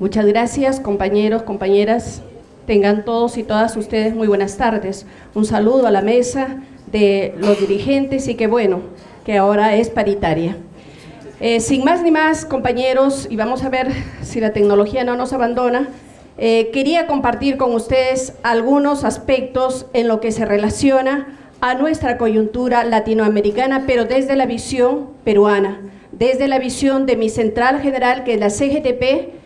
Muchas gracias, compañeros, compañeras. Tengan todos y todas ustedes muy buenas tardes. Un saludo a la mesa de los dirigentes y que bueno, que ahora es paritaria. Eh, sin más ni más, compañeros, y vamos a ver si la tecnología no nos abandona, eh, quería compartir con ustedes algunos aspectos en lo que se relaciona a nuestra coyuntura latinoamericana, pero desde la visión peruana, desde la visión de mi central general, que es la CGTP,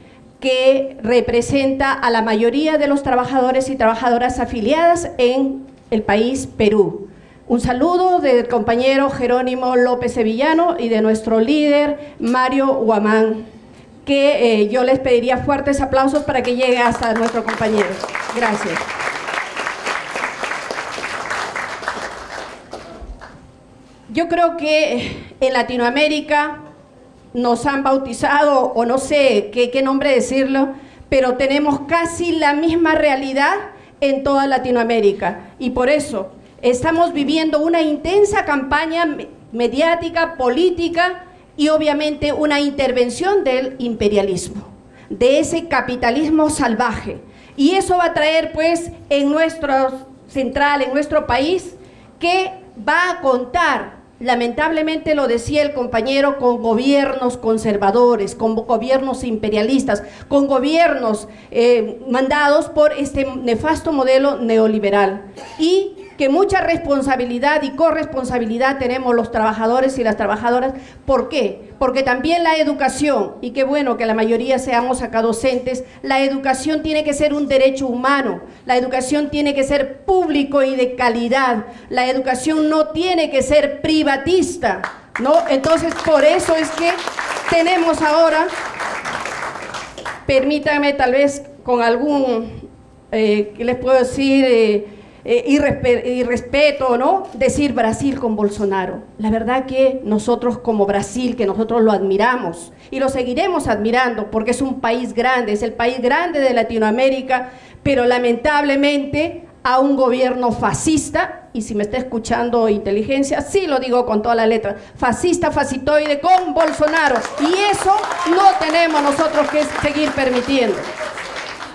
que representa a la mayoría de los trabajadores y trabajadoras afiliadas en el país Perú. Un saludo del compañero Jerónimo López Sevillano y de nuestro líder Mario Guamán, que eh, yo les pediría fuertes aplausos para que llegue hasta nuestro compañero. Gracias. Yo creo que en Latinoamérica nos han bautizado, o no sé qué, nombre decirlo, pero tenemos casi la misma realidad en toda Latinoamérica. Y por eso estamos viviendo una intensa campaña mediática, política y obviamente una intervención del imperialismo, de ese capitalismo salvaje. Y eso va a traer pues en nuestro central, en nuestro país, que va a contar, lamentablemente lo decía el compañero, con gobiernos conservadores, con gobiernos imperialistas, con gobiernos eh, mandados por este nefasto modelo neoliberal. Y que mucha responsabilidad y corresponsabilidad tenemos los trabajadores y las trabajadoras. ¿Por qué? Porque también la educación, y qué bueno que la mayoría seamos acá docentes, la educación tiene que ser un derecho humano, la educación tiene que ser público y de calidad, la educación no tiene que ser privatista, ¿no? Entonces, por eso es que tenemos ahora, permítanme tal vez con algún, eh, ¿qué les puedo decir? Eh, eh, y, respeto, ¿no? Decir Brasil con Bolsonaro. La verdad que nosotros como Brasil, que nosotros lo admiramos y lo seguiremos admirando porque es un país grande, es el país grande de Latinoamérica, pero lamentablemente a un gobierno fascista, y si me está escuchando inteligencia, sí lo digo con toda la letra, fascista, fascitoide con Bolsonaro. Y eso no tenemos nosotros que seguir permitiendo.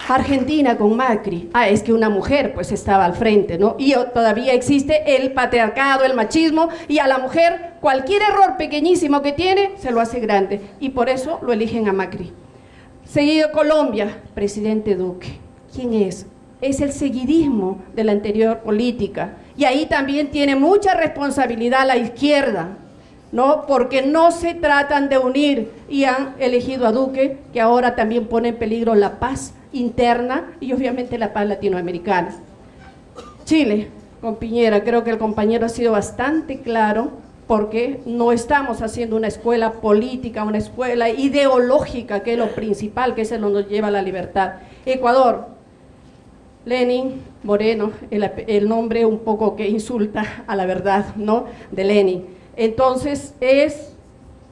Argentina con Macri. Ah, es que una mujer pues estaba al frente, ¿no? Y todavía existe el patriarcado, el machismo, y a la mujer cualquier error pequeñísimo que tiene se lo hace grande. Y por eso lo eligen a Macri. Seguido Colombia, presidente Duque. ¿Quién es? Es el seguidismo de la anterior política. Y ahí también tiene mucha responsabilidad la izquierda, ¿no? Porque no se tratan de unir y han elegido a Duque, que ahora también pone en peligro la paz interna y obviamente la paz latinoamericana. Chile, con creo que el compañero ha sido bastante claro porque no estamos haciendo una escuela política, una escuela ideológica, que es lo principal, que es lo que nos lleva a la libertad. Ecuador, Lenin Moreno, el, el, nombre un poco que insulta a la verdad, ¿no? De Lenin. Entonces es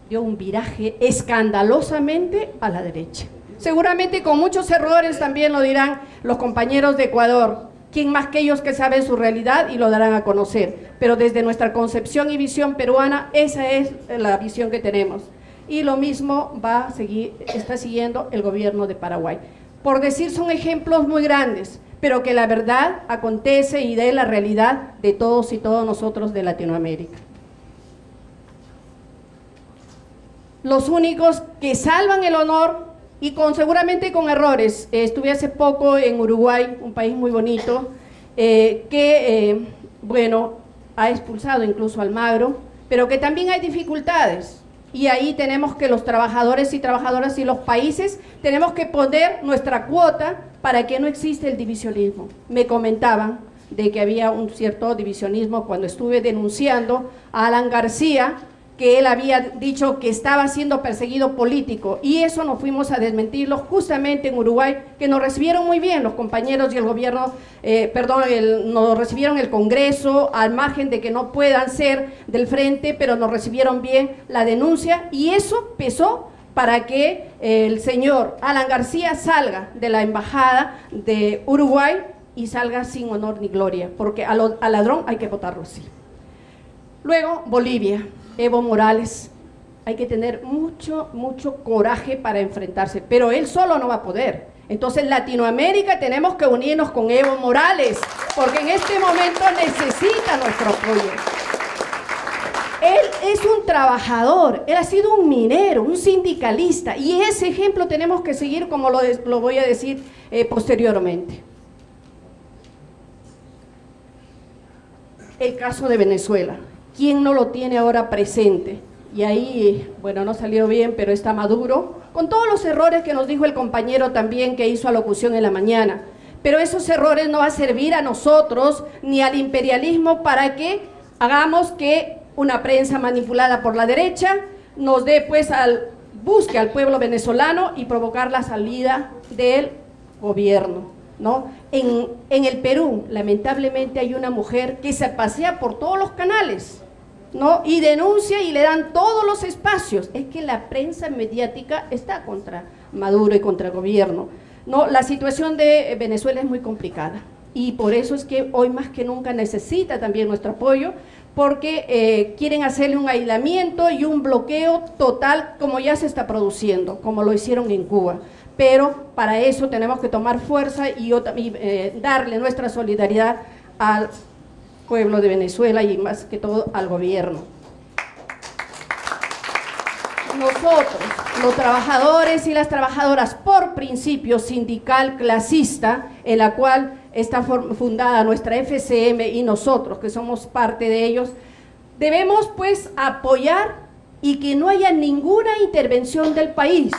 dio un viraje escandalosamente a la derecha. Seguramente con muchos errores también lo dirán los compañeros de Ecuador. ¿Quién más que ellos que saben su realidad y lo darán a conocer? Pero desde nuestra concepción y visión peruana, esa es la visión que tenemos. Y lo mismo va a seguir, está siguiendo el gobierno de Paraguay. Por decir, son ejemplos muy grandes, pero que la verdad acontece y de la realidad de todos y todos nosotros de Latinoamérica. Los únicos que salvan el honor y con seguramente con errores. Eh, estuve hace poco en Uruguay, un país muy bonito, eh, que, eh, bueno, ha expulsado incluso al magro, pero que también hay dificultades. Y ahí tenemos que los trabajadores y trabajadoras y los países tenemos que poner nuestra cuota para que no exista el divisionismo. Me comentaban de que había un cierto divisionismo cuando estuve denunciando a Alan García, que él había dicho que estaba siendo perseguido político y eso nos fuimos a desmentirlo justamente en Uruguay, que nos recibieron muy bien los compañeros y el gobierno, eh, perdón, nos recibieron el Congreso al margen de que no puedan ser del frente, pero nos recibieron bien la denuncia y eso pesó para que el señor Alan García salga de la embajada de Uruguay y salga sin honor ni gloria, porque al ladrón hay que votarlo sí. Luego, Bolivia. Evo Morales, hay que tener mucho, mucho coraje para enfrentarse, pero él solo no va a poder. Entonces Latinoamérica tenemos que unirnos con Evo Morales, porque en este momento necesita nuestro apoyo. Él es un trabajador, él ha sido un minero, un sindicalista, y ese ejemplo tenemos que seguir como lo, voy a decir eh, posteriormente. El caso de Venezuela, ¿quién no lo tiene ahora presente? y ahí, bueno, no salió bien, pero está maduro, con todos los errores que nos dijo el compañero también que hizo alocución en la mañana. Pero esos errores no van a servir a nosotros ni al imperialismo para que hagamos que una prensa manipulada por la derecha nos dé pues al busque al pueblo venezolano y provocar la salida del gobierno. ¿no? En, en el Perú, lamentablemente, hay una mujer que se pasea por todos los canales ¿no? Y denuncia y le dan todos los espacios. Es que la prensa mediática está contra Maduro y contra el gobierno. No, la situación de Venezuela es muy complicada y por eso es que hoy más que nunca necesita también nuestro apoyo porque eh, quieren hacerle un aislamiento y un bloqueo total como ya se está produciendo, como lo hicieron en Cuba. Pero para eso tenemos que tomar fuerza y, eh, darle nuestra solidaridad al pueblo de Venezuela y más que todo al gobierno. Nosotros, los trabajadores y las trabajadoras, por principio sindical clasista, en la cual está fundada nuestra FCM y nosotros, que somos parte de ellos, debemos pues apoyar y que no haya ninguna intervención del país.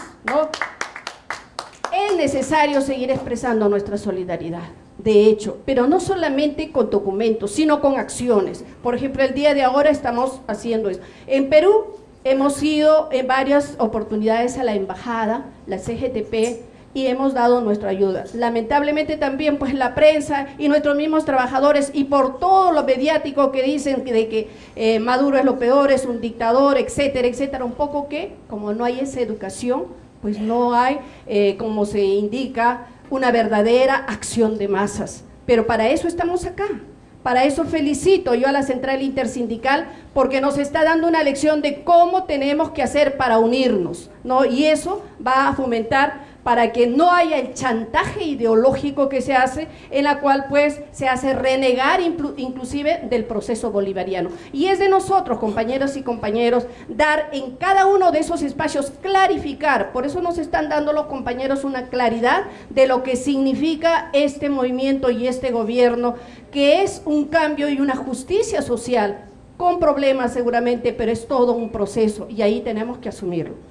Es necesario seguir expresando nuestra solidaridad de hecho, pero no solamente con documentos, sino con acciones. Por ejemplo, el día de ahora estamos haciendo eso. En Perú hemos ido en varias oportunidades a la embajada, la CGTP, y hemos dado nuestra ayuda. Lamentablemente también pues la prensa y nuestros mismos trabajadores y por todo lo mediático que dicen de que eh, Maduro es lo peor, es un dictador, etcétera, etcétera, un poco que como no hay esa educación, pues no hay, eh, como se indica, una verdadera acción de masas. Pero para eso estamos acá. Para eso felicito yo a la Central Intersindical porque nos está dando una lección de cómo tenemos que hacer para unirnos, ¿no? Y eso va a fomentar para que no haya el chantaje ideológico que se hace, en la cual pues se hace renegar inclusive del proceso bolivariano. Y es de nosotros, compañeros y compañeros, dar en cada uno de esos espacios, clarificar, por eso nos están dando los compañeros una claridad de lo que significa este movimiento y este gobierno, que es un cambio y una justicia social, con problemas seguramente, pero es todo un proceso y ahí tenemos que asumirlo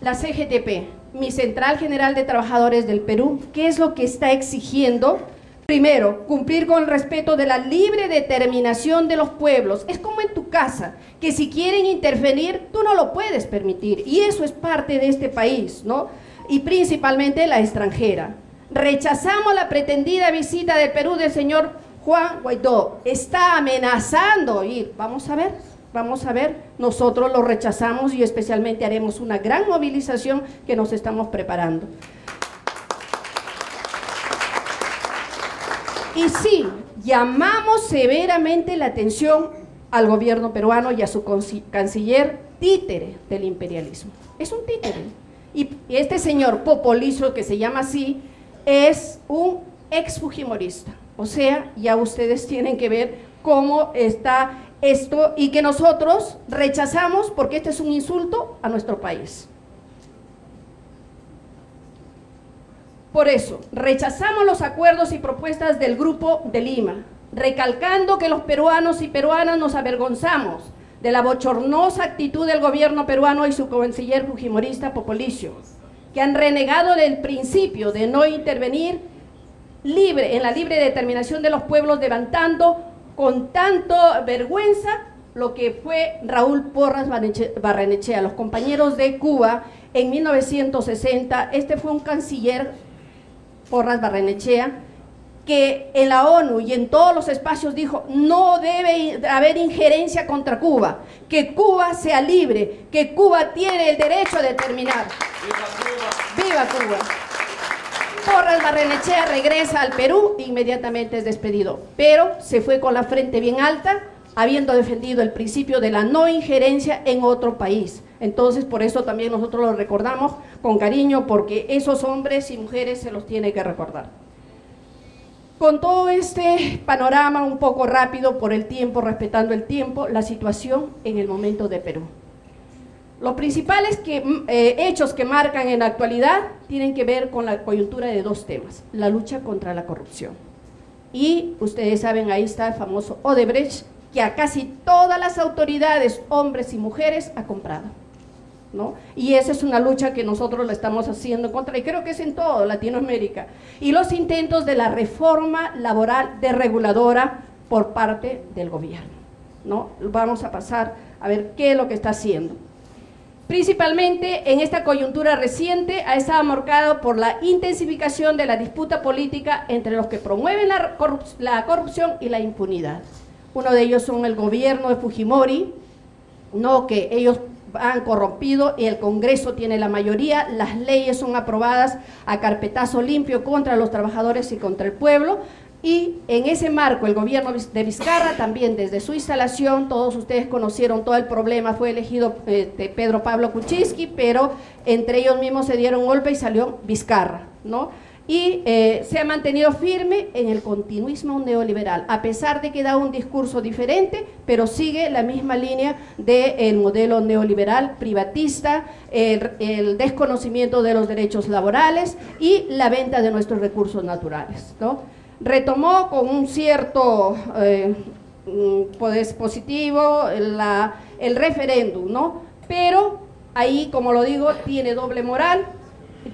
la CGTP, mi Central General de Trabajadores del Perú, ¿qué es lo que está exigiendo? Primero, cumplir con el respeto de la libre determinación de los pueblos. Es como en tu casa, que si quieren intervenir, tú no lo puedes permitir. Y eso es parte de este país, ¿no? Y principalmente la extranjera. Rechazamos la pretendida visita del Perú del señor Juan Guaidó. Está amenazando ir. Vamos a ver. Vamos a ver, nosotros lo rechazamos y especialmente haremos una gran movilización que nos estamos preparando. Y sí, llamamos severamente la atención al gobierno peruano y a su canciller títere del imperialismo. Es un títere. Y este señor Popolizo, que se llama así, es un ex fujimorista. O sea, ya ustedes tienen que ver cómo está esto y que nosotros rechazamos porque este es un insulto a nuestro país. Por eso, rechazamos los acuerdos y propuestas del Grupo de Lima, recalcando que los peruanos y peruanas nos avergonzamos de la bochornosa actitud del gobierno peruano y su canciller fujimorista Popolicio, que han renegado del principio de no intervenir libre en la libre determinación de los pueblos levantando con tanto vergüenza lo que fue Raúl Porras Barrenechea, los compañeros de Cuba en 1960. Este fue un canciller, Porras Barrenechea, que en la ONU y en todos los espacios dijo, no debe haber injerencia contra Cuba, que Cuba sea libre, que Cuba tiene el derecho a determinar. ¡Viva Cuba! ¡Viva Cuba! Porras Barrenechea regresa al Perú, inmediatamente es despedido, pero se fue con la frente bien alta habiendo defendido el principio de la no injerencia en otro país. Entonces, por eso también nosotros lo recordamos con cariño, porque esos hombres y mujeres se los tiene que recordar. Con todo este panorama un poco rápido por el tiempo, respetando el tiempo, la situación en el momento de Perú. Los principales mm, eh, hechos que marcan en la actualidad tienen que ver con la coyuntura de dos temas, la lucha contra la corrupción. Y ustedes saben, ahí está el famoso Odebrecht, que a casi todas las autoridades, hombres y mujeres, ha comprado. ¿no? Y esa es una lucha que nosotros la estamos haciendo contra, y creo que es en todo Latinoamérica. Y los intentos de la reforma laboral desreguladora por parte del gobierno. ¿no? Vamos a pasar a ver qué es lo que está haciendo. Principalmente en esta coyuntura reciente ha estado marcado por la intensificación de la disputa política entre los que promueven la, corrupción y la impunidad. Uno de ellos son el gobierno de Fujimori, no que ellos han corrompido y el Congreso tiene la mayoría, las leyes son aprobadas a carpetazo limpio contra los trabajadores y contra el pueblo, y en ese marco, el gobierno de Vizcarra también desde su instalación, todos ustedes conocieron todo el problema, fue elegido eh, Pedro Pablo Kuczynski, pero entre ellos mismos se dieron golpe y salió Vizcarra, ¿no? Y eh, se ha mantenido firme en el continuismo neoliberal, a pesar de que da un discurso diferente, pero sigue la misma línea del modelo neoliberal privatista, el, el desconocimiento de los derechos laborales y la venta de nuestros recursos naturales, ¿no? Retomó con un cierto eh, mm, poder positivo la, el referéndum, ¿no? Pero ahí, como lo digo, tiene doble moral,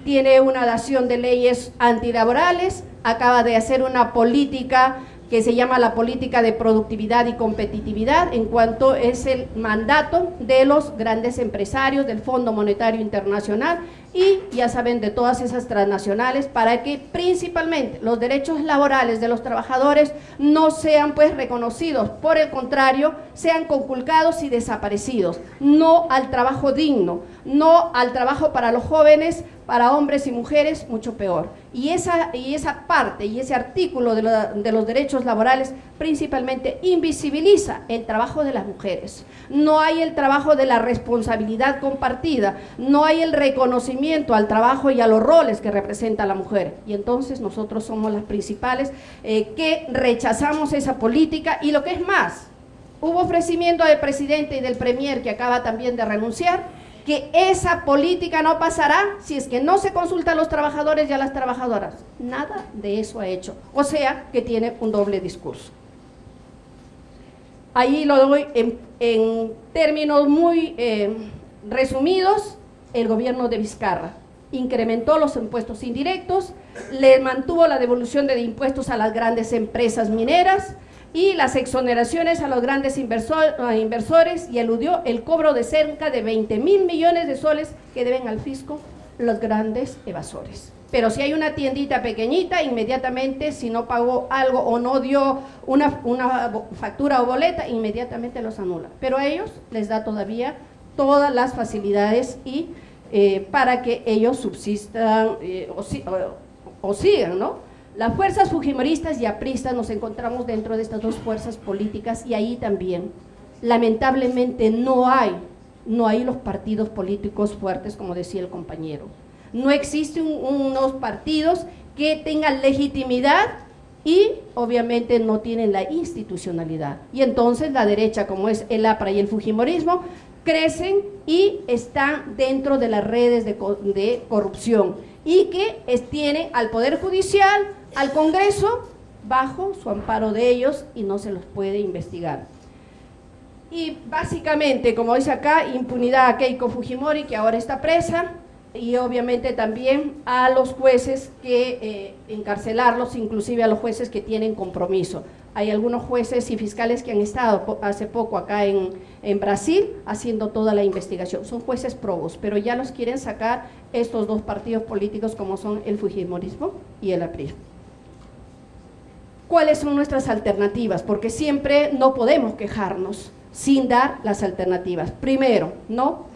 tiene una dación de leyes antilaborales, acaba de hacer una política que se llama la política de productividad y competitividad, en cuanto es el mandato de los grandes empresarios del Fondo Monetario Internacional y ya saben de todas esas transnacionales para que principalmente los derechos laborales de los trabajadores no sean pues reconocidos, por el contrario, sean conculcados y desaparecidos, no al trabajo digno, no al trabajo para los jóvenes, para hombres y mujeres, mucho peor. Y esa, y esa parte y ese artículo de, los derechos laborales principalmente invisibiliza el trabajo de las mujeres. No hay el trabajo de la responsabilidad compartida, no hay el reconocimiento al trabajo y a los roles que representa la mujer. Y entonces nosotros somos las principales eh, que rechazamos esa política y lo que es más, hubo ofrecimiento del presidente y del premier que acaba también de renunciar que esa política no pasará si es que no se consulta a los trabajadores y a las trabajadoras. Nada de eso ha hecho. O sea, que tiene un doble discurso. Ahí lo doy en, términos muy eh, resumidos, el gobierno de Vizcarra incrementó los impuestos indirectos, le mantuvo la devolución de impuestos a las grandes empresas mineras, y las exoneraciones a los grandes inversores y eludió el cobro de cerca de 20 mil millones de soles que deben al fisco los grandes evasores. Pero si hay una tiendita pequeñita, inmediatamente, si no pagó algo o no dio una, factura o boleta, inmediatamente los anula. Pero a ellos les da todavía todas las facilidades y eh, para que ellos subsistan eh, o, o sigan, ¿no? Las fuerzas fujimoristas y apristas nos encontramos dentro de estas dos fuerzas políticas y ahí también, lamentablemente, no hay, no hay los partidos políticos fuertes, como decía el compañero. No existen unos partidos que tengan legitimidad y obviamente no tienen la institucionalidad. Y entonces la derecha, como es el APRA y el Fujimorismo, crecen y están dentro de las redes de, de corrupción y que tienen al Poder Judicial, al Congreso bajo su amparo de ellos y no se los puede investigar. Y básicamente, como dice acá, impunidad a Keiko Fujimori, que ahora está presa, y obviamente también a los jueces que eh, encarcelarlos, inclusive a los jueces que tienen compromiso. Hay algunos jueces y fiscales que han estado hace poco acá en, en Brasil haciendo toda la investigación. Son jueces probos, pero ya los quieren sacar estos dos partidos políticos como son el Fujimorismo y el aprismo cuáles son nuestras alternativas, porque siempre no podemos quejarnos sin dar las alternativas. Primero, ¿no?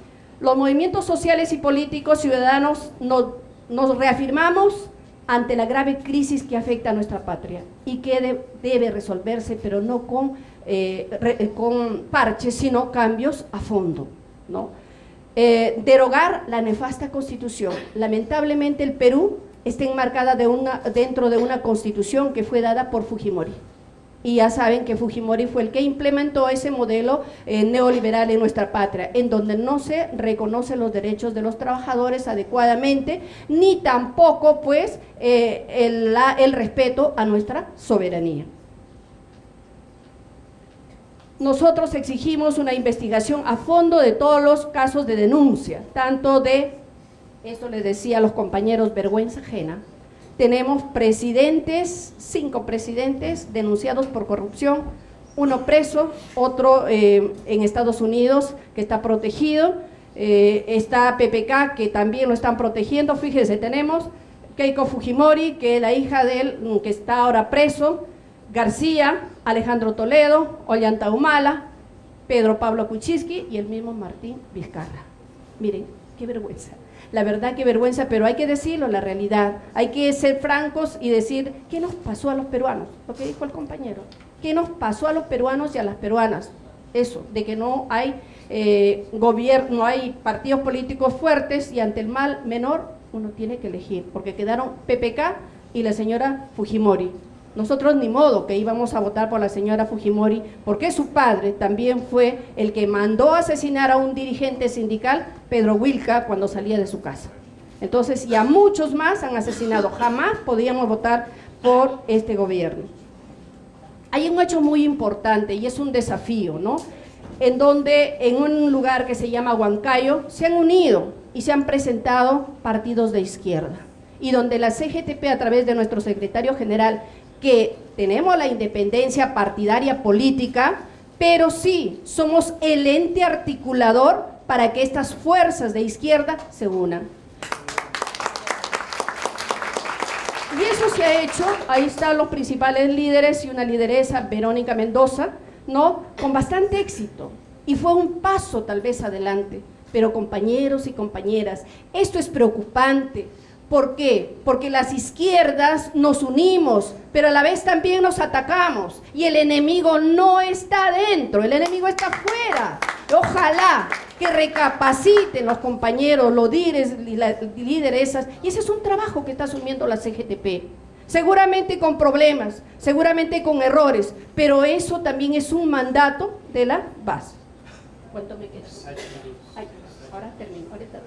Los movimientos sociales y políticos ciudadanos nos, nos reafirmamos ante la grave crisis que afecta a nuestra patria y que debe resolverse, pero no con, eh, eh, con parches, sino cambios a fondo. ¿no? Eh, derogar la nefasta constitución. Lamentablemente el Perú está enmarcada dentro de una constitución que fue dada por Fujimori. Y ya saben que Fujimori fue el que implementó ese modelo eh, neoliberal en nuestra patria, en donde no se reconocen los derechos de los trabajadores adecuadamente, ni tampoco pues eh, el, el respeto a nuestra soberanía. Nosotros exigimos una investigación a fondo de todos los casos de denuncia, tanto de, esto les decía a los compañeros, vergüenza ajena, tenemos presidentes, cinco presidentes denunciados por corrupción, uno preso, otro eh, en Estados Unidos que está protegido, eh, está PPK que también lo están protegiendo, fíjense, tenemos Keiko Fujimori, que es la hija de él, mm, que está ahora preso, García, Alejandro Toledo, Ollanta Humala, Pedro Pablo Kuczynski y el mismo Martín Vizcarra. Miren, qué vergüenza. La verdad que vergüenza, pero hay que decirlo, la realidad. Hay que ser francos y decir, ¿qué nos pasó a los peruanos? Lo que dijo el compañero. ¿Qué nos pasó a los peruanos y a las peruanas? Eso, de que no hay eh, gobierno, no hay partidos políticos fuertes y ante el mal menor uno tiene que elegir, porque quedaron PPK y la señora Fujimori. Nosotros ni modo que íbamos a votar por la señora Fujimori, porque su padre también fue el que mandó asesinar a un dirigente sindical, Pedro Wilca, cuando salía de su casa. Entonces, y a muchos más han asesinado. Jamás podíamos votar por este gobierno. Hay un hecho muy importante y es un desafío, ¿no? En donde en un lugar que se llama Huancayo se han unido y se han presentado partidos de izquierda y donde la CGTP a través de nuestro secretario general que tenemos la independencia partidaria política, pero sí somos el ente articulador para que estas fuerzas de izquierda se unan. Y eso se ha hecho, ahí están los principales líderes y una lideresa, Verónica Mendoza, ¿no? Con bastante éxito. Y fue un paso tal vez adelante. Pero compañeros y compañeras, esto es preocupante ¿Por qué? Porque las izquierdas nos unimos, pero a la vez también nos atacamos. Y el enemigo no está dentro, el enemigo está afuera. Ojalá que recapaciten los compañeros, los líderes las lideresas. Y ese es un trabajo que está asumiendo la CGTP. Seguramente con problemas, seguramente con errores, pero eso también es un mandato de la base. ¿Cuánto me queda? ahora termino, ahorita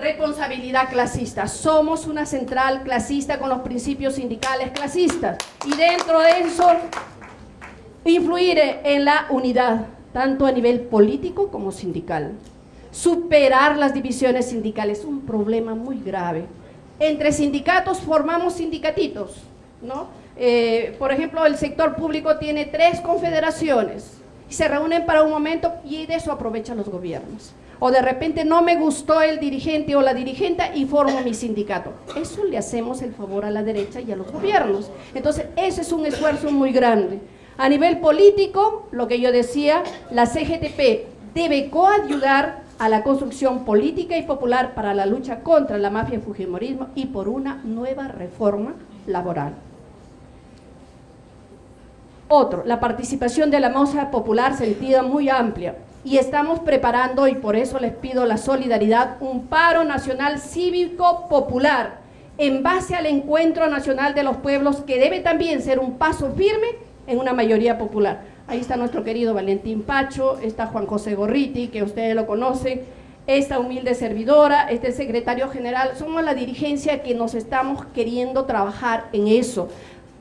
responsabilidad clasista. Somos una central clasista con los principios sindicales clasistas. Y dentro de eso, influir en la unidad, tanto a nivel político como sindical. Superar las divisiones sindicales, un problema muy grave. Entre sindicatos formamos sindicatitos, ¿no? Eh, por ejemplo, el sector público tiene tres confederaciones y se reúnen para un momento y de eso aprovechan los gobiernos o de repente no me gustó el dirigente o la dirigente y formo mi sindicato. Eso le hacemos el favor a la derecha y a los gobiernos. Entonces, ese es un esfuerzo muy grande. A nivel político, lo que yo decía, la CGTP debe coayudar a la construcción política y popular para la lucha contra la mafia y fujimorismo y por una nueva reforma laboral. Otro, la participación de la masa popular sentida muy amplia y estamos preparando, y por eso les pido la solidaridad, un paro nacional cívico popular en base al encuentro nacional de los pueblos que debe también ser un paso firme en una mayoría popular. Ahí está nuestro querido Valentín Pacho, está Juan José Gorriti, que ustedes lo conocen, esta humilde servidora, este secretario general, somos la dirigencia que nos estamos queriendo trabajar en eso.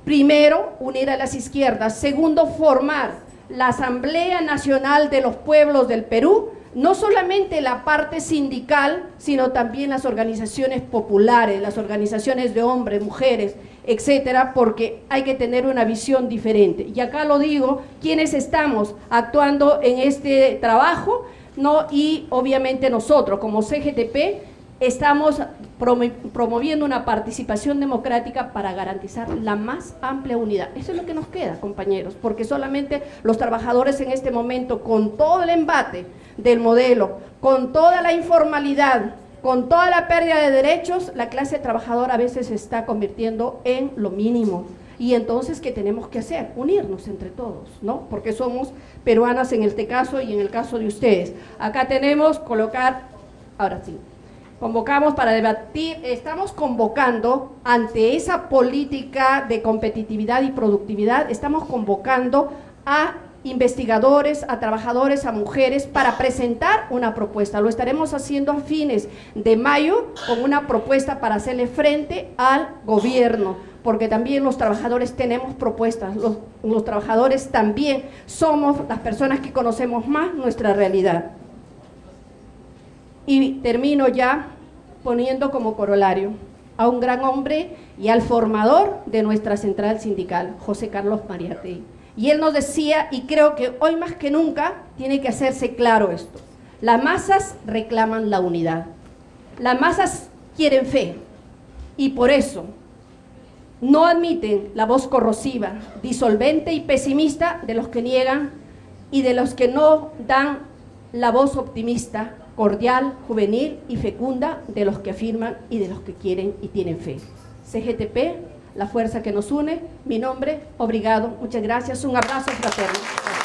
Primero, unir a las izquierdas. Segundo, formar la Asamblea Nacional de los Pueblos del Perú, no solamente la parte sindical, sino también las organizaciones populares, las organizaciones de hombres, mujeres, etcétera, porque hay que tener una visión diferente. Y acá lo digo, quienes estamos actuando en este trabajo, ¿no? y obviamente nosotros como CGTP estamos promoviendo una participación democrática para garantizar la más amplia unidad. Eso es lo que nos queda, compañeros, porque solamente los trabajadores en este momento, con todo el embate del modelo, con toda la informalidad Con toda la pérdida de derechos, la clase trabajadora a veces se está convirtiendo en lo mínimo. Y entonces, ¿qué tenemos que hacer? Unirnos entre todos, ¿no? Porque somos peruanas en este caso y en el caso de ustedes. Acá tenemos colocar, ahora sí, convocamos para debatir, estamos convocando ante esa política de competitividad y productividad, estamos convocando a investigadores, a trabajadores, a mujeres, para presentar una propuesta. Lo estaremos haciendo a fines de mayo con una propuesta para hacerle frente al gobierno, porque también los trabajadores tenemos propuestas, los, trabajadores también somos las personas que conocemos más nuestra realidad. Y termino ya poniendo como corolario a un gran hombre y al formador de nuestra central sindical, José Carlos Mariátegui. Y él nos decía, y creo que hoy más que nunca tiene que hacerse claro esto, las masas reclaman la unidad, las masas quieren fe, y por eso no admiten la voz corrosiva, disolvente y pesimista de los que niegan y de los que no dan la voz optimista cordial, juvenil y fecunda de los que afirman y de los que quieren y tienen fe. CGTP, la fuerza que nos une, mi nombre, obrigado, muchas gracias, un abrazo fraterno.